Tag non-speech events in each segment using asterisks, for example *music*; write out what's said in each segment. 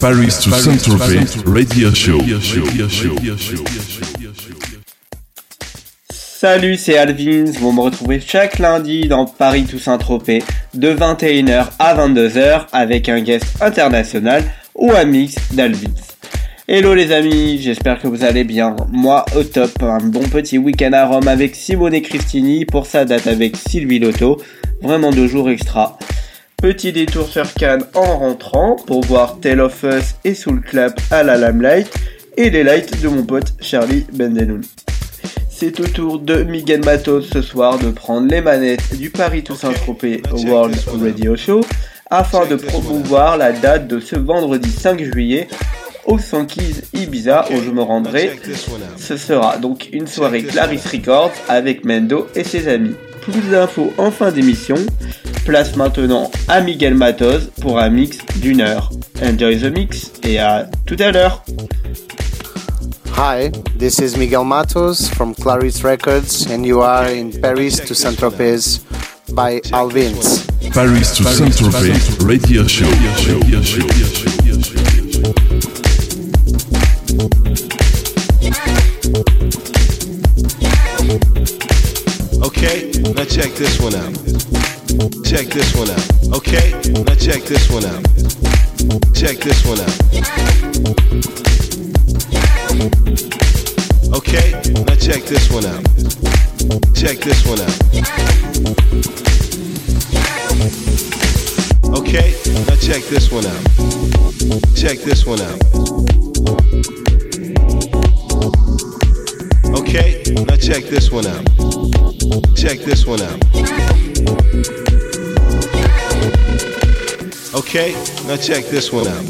Paris to Saint-Tropez Radio Show. Salut, c'est Alvins. Vous me retrouvez chaque lundi dans Paris to Saint-Tropez de 21h à 22h avec un guest international ou un mix d'Alvins. Hello les amis, j'espère que vous allez bien. Moi au top, un bon petit week-end à Rome avec Simone Cristini pour sa date avec Sylvie Lotto. Vraiment deux jours extra. Petit détour sur Cannes en rentrant pour voir Tale of Us et Soul Clap à la Lamelight et les lights de mon pote Charlie Bendenoun. C'est au tour de Miguel Matos ce soir de prendre les manettes du Paris Toussaint Tropez World Radio Show afin de promouvoir la date de ce vendredi 5 juillet au Sankeys Ibiza où je me rendrai. Ce sera donc une soirée Clarice Records avec Mendo et ses amis. Plus d'infos en fin d'émission. Place maintenant à Miguel Matos pour un mix d'une heure. Enjoy the mix et à tout à l'heure. Hi, this is Miguel Matos from Clarice Records and you are in Paris to Saint-Tropez by Alvins. Paris to Saint-Tropez Radio Show. Radio show. Okay, now check this one out. Check this one out. Okay, now check this one out. Check this one out. Okay, now check this one out. Check this one out. Okay, now check this one out. Check this one out. Okay, now check this one out. Check this one out. Okay, now check this one out.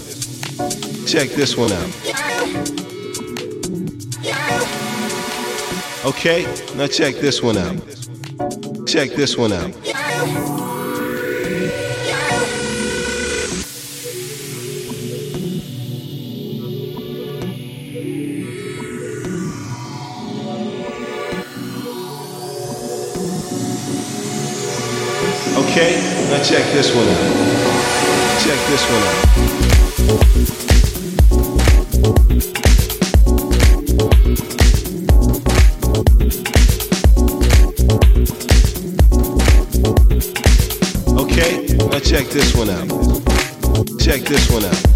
Check this one out. Okay, now check this one out. Check this one out. Now check this one out. Check this one out. Check this one out. Check this one out.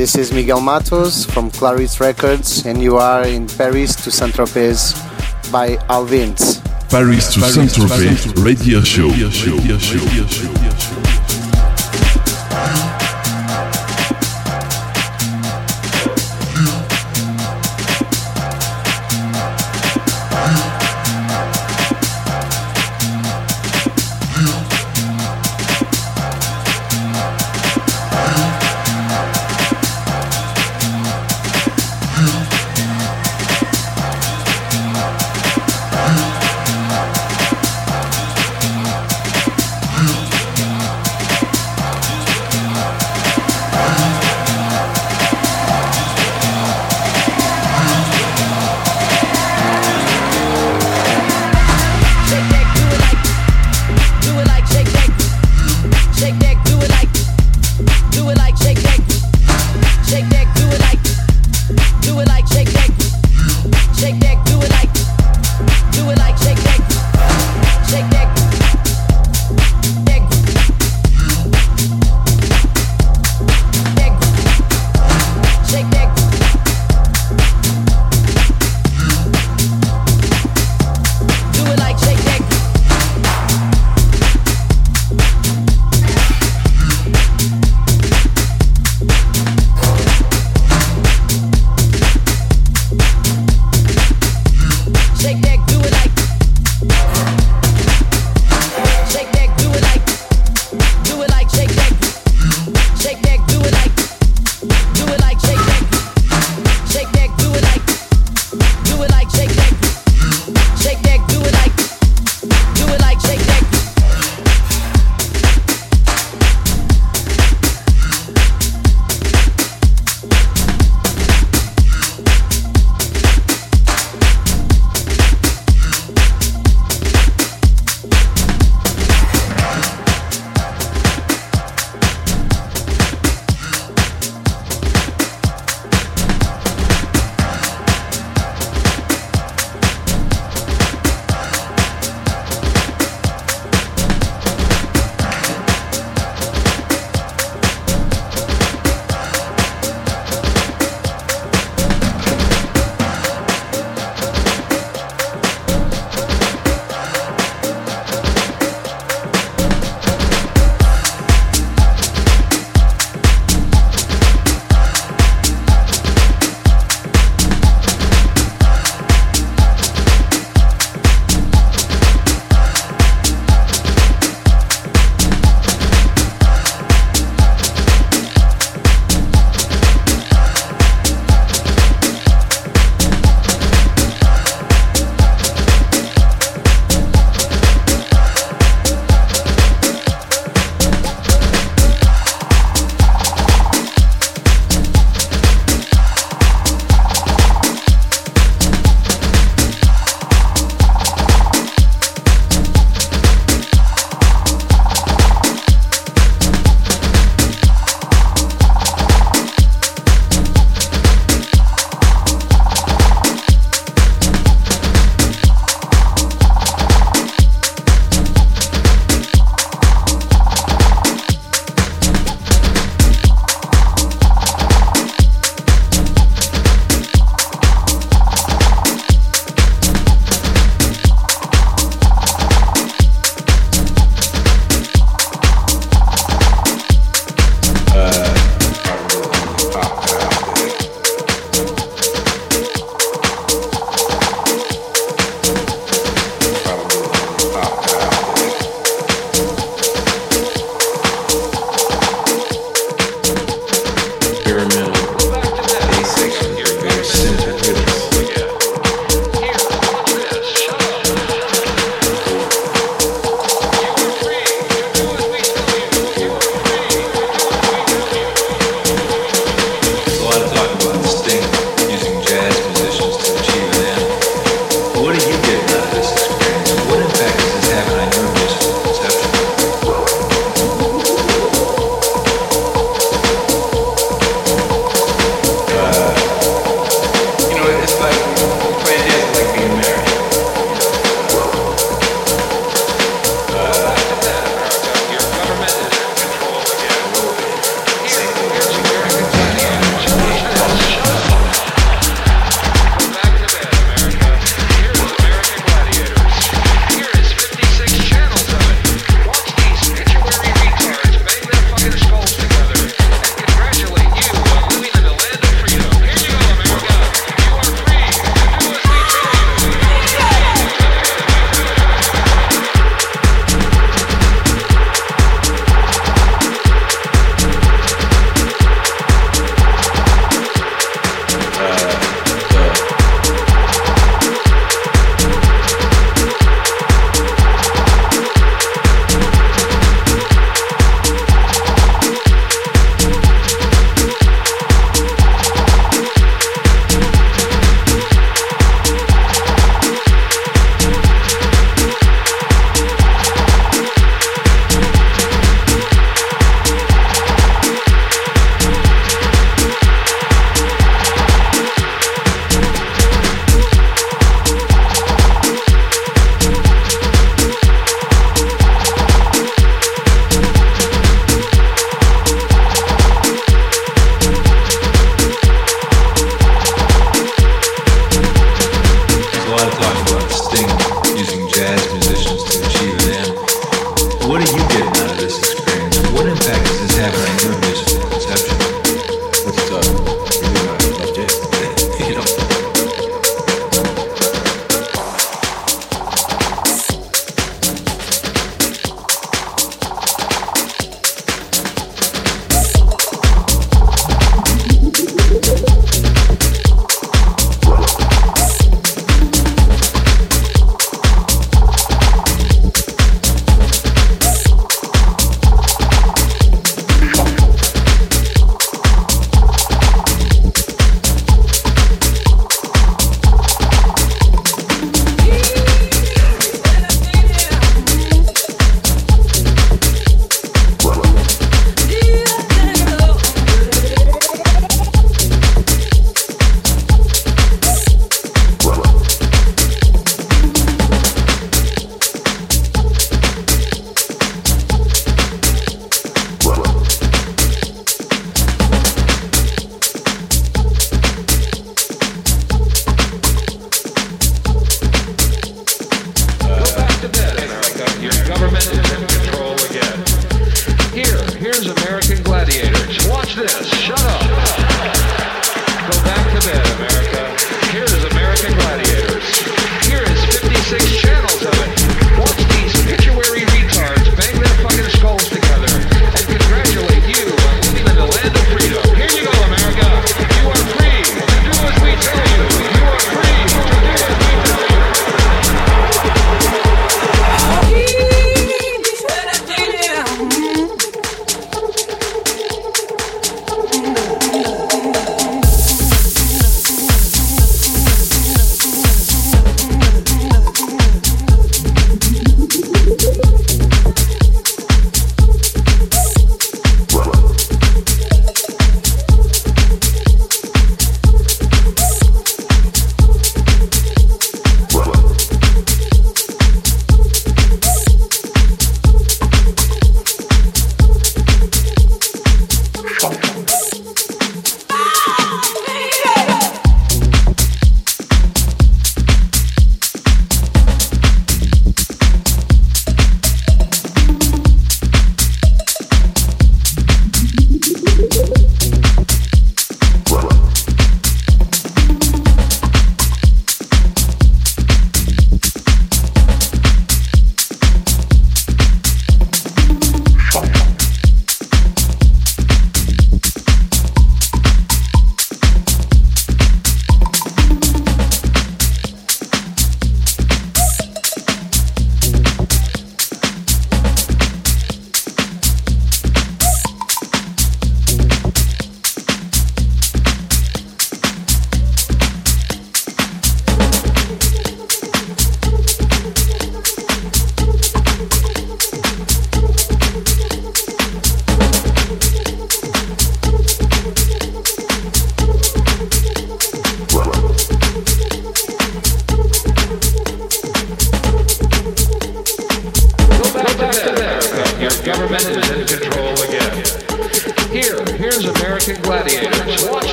This is Miguel Matoz from Clarisse Records, and you are in Paris to Saint Tropez by Al Vince. Paris to Saint-Tropez Radio Show. Radio show. Hi,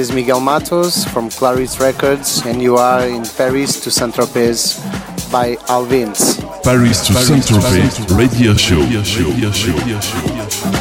is Miguel Matoz from Clarisse Records, and you are in Paris to Saint Tropez by Al Vince. Paris to Saint-Tropez Radio Show. Radio Show. Radio Show.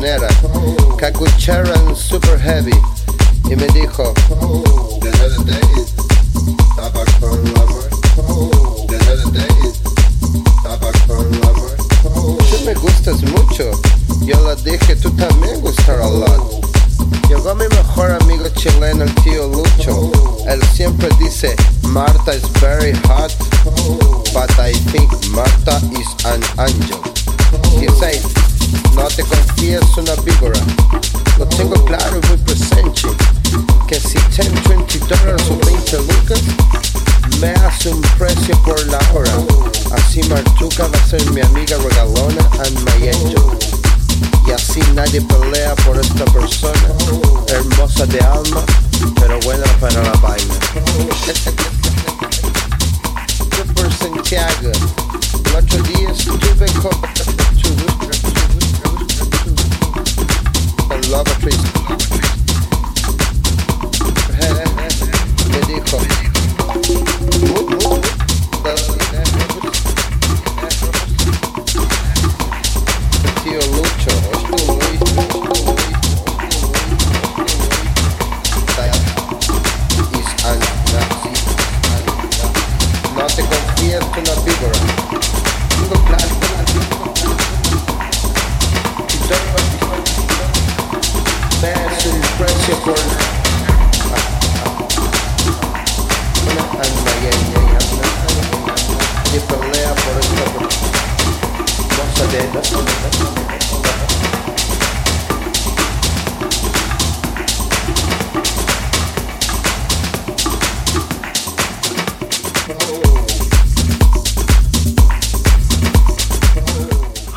Nera, Kakucharan Super Heavy, y me dijo, The other day Tú me gustas mucho. Yo le dije, tú también gustarás a lot. Llegó mi mejor amigo chileno, el tío Lucho. Él siempre dice, Marta is very hot, but I think Marta is an angel. He says, no te confíes una víbora. Lo tengo claro y muy presente. Que si 10, 20 dólares o 20 lucas, me hace un precio por la hora. Así Martuca va a ser mi amiga regalona and my angel. Y así nadie pelea por esta persona, hermosa de alma, pero buena para la vaina. *laughs* Yo Santiago, el otro día estuve con... love a peace. Hey, hey, hey.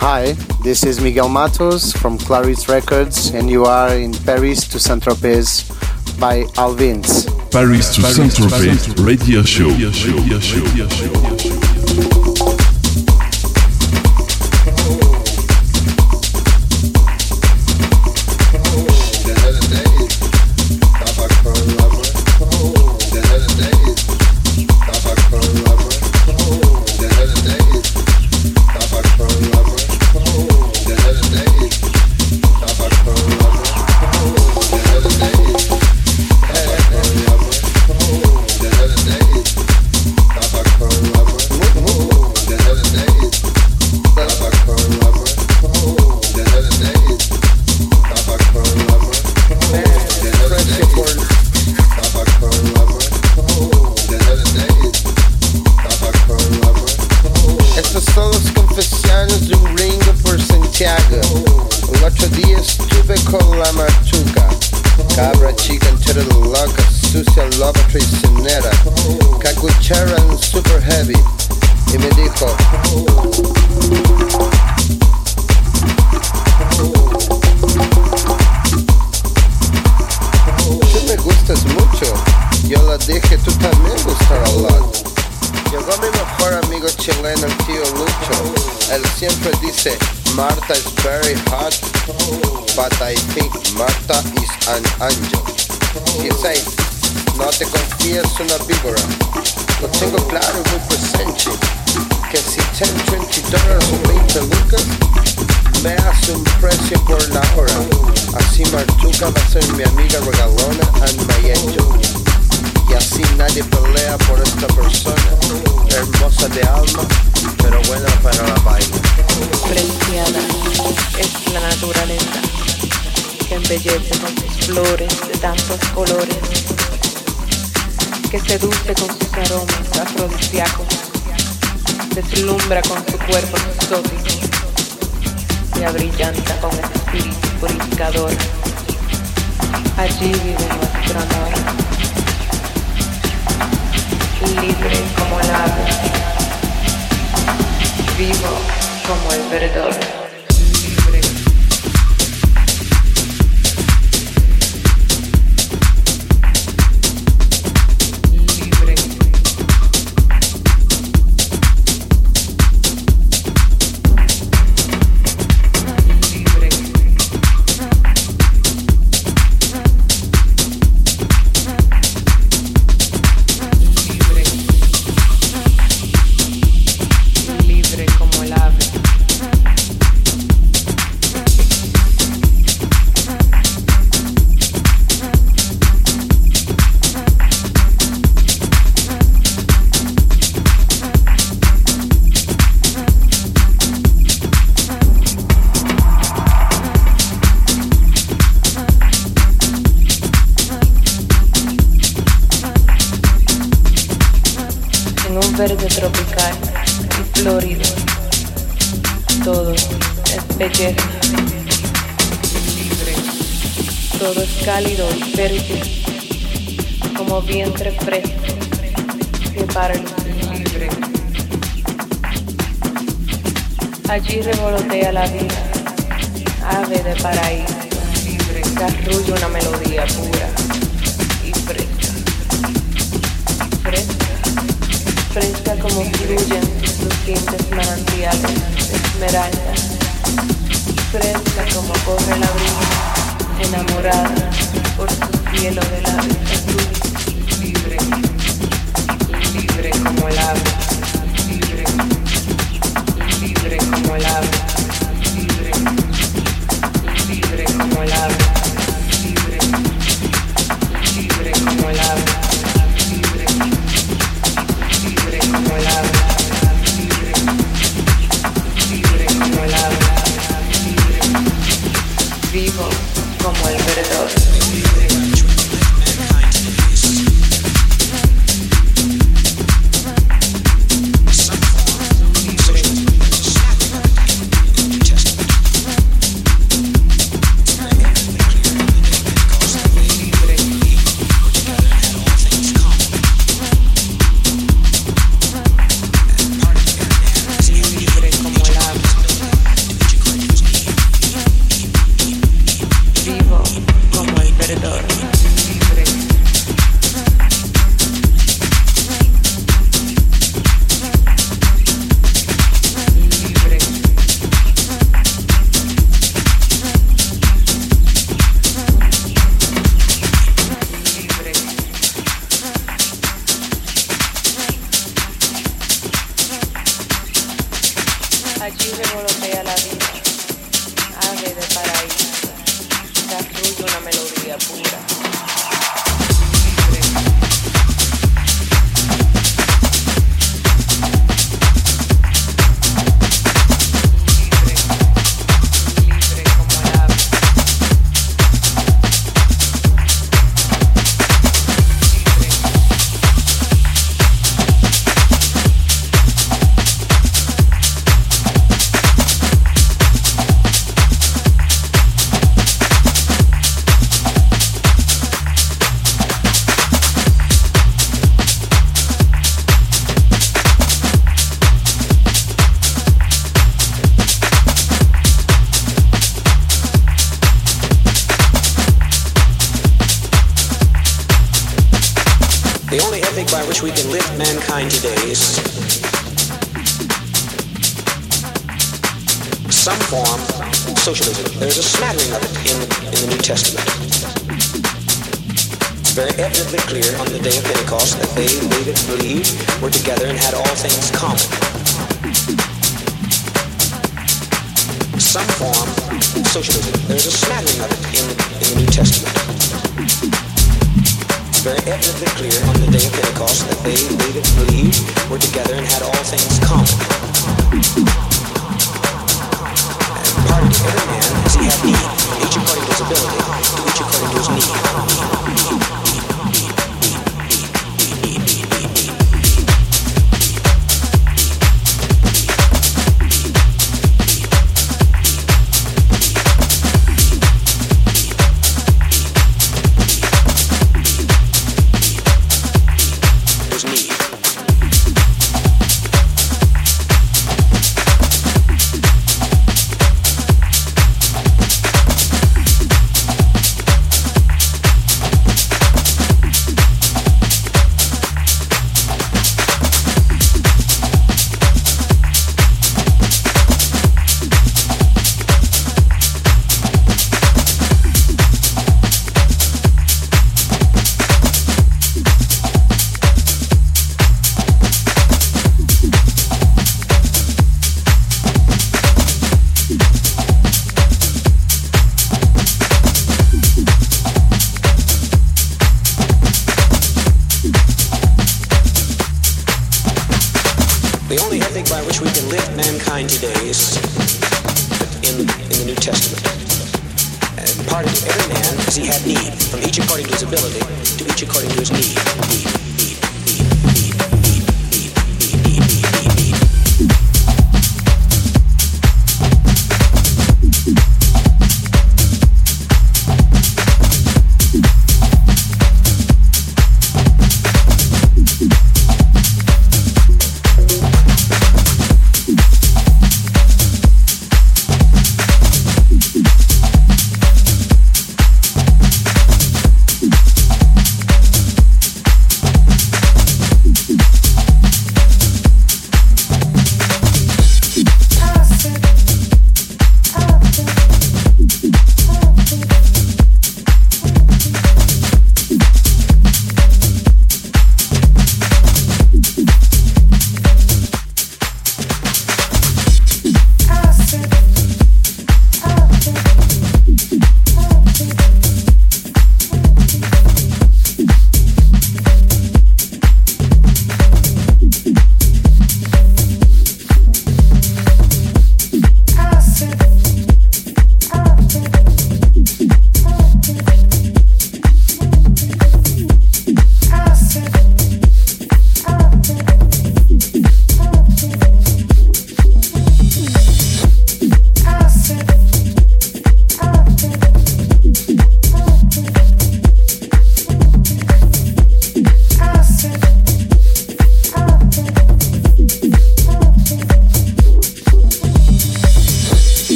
Hi, this is Miguel Matoz from Clarisse Records, and you are in Paris to Saint Tropez by Al Vince. Paris to Saint Tropez radio show. Radio show. Radio show. hermosa de alma, pero buena para la vaina. Preciada es la naturaleza, que embellece con sus flores de tantos colores, que seduce con sus aromas afrodisíacos, deslumbra con su cuerpo exótico y abrillanta con el espíritu purificador. Allí vive nuestro amor libre como el ave, vivo como el verdor. Como fluyen sus lucientes manantiales de esmeralda. Fresca como corre la brisa, enamorada por su cielo de la azul. Libre, libre como el ave. como el ave, libre, libre como el ave, libre, libre como el ave, como el verdor.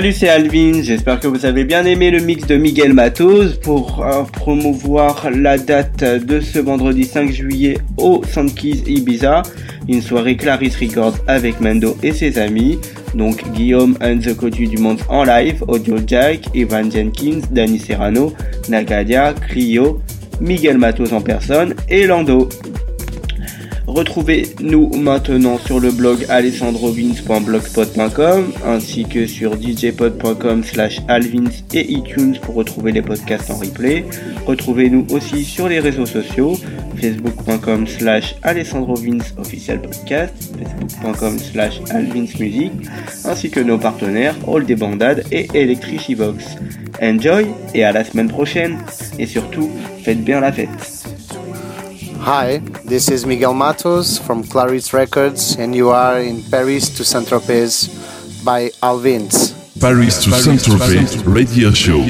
Salut, c'est Alvin. J'espère que vous avez bien aimé le mix de Miguel Matos pour euh, promouvoir la date de ce vendredi 5 juillet au Sandkeys Ibiza, une soirée Clarisse Records avec Mendo et ses amis. Donc Guillaume and the Cotu du Monde en live, Audio Jack, Evan Jenkins, Danny Serrano, Nagadia, Clio, Miguel Matos en personne et Lando. Retrouvez-nous maintenant sur le blog alessandrovins.blogspot.com ainsi que sur djpod.com slash alvins et iTunes pour retrouver les podcasts en replay. Retrouvez-nous aussi sur les réseaux sociaux facebook.com slash alessandrovins official podcast, facebook.com slash alvinsmusic ainsi que nos partenaires All des Bandades et Electricibox. Enjoy et à la semaine prochaine et surtout faites bien la fête. Hi, this is Miguel Matoz from Clarisse Records, and you are in Paris to Saint Tropez by Al Vince. Paris to Saint-Tropez Radio Show.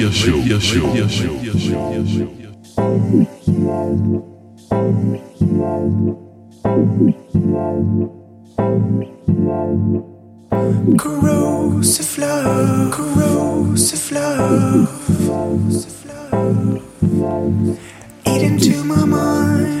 Corrosive love, corrosive love, eat into my mind,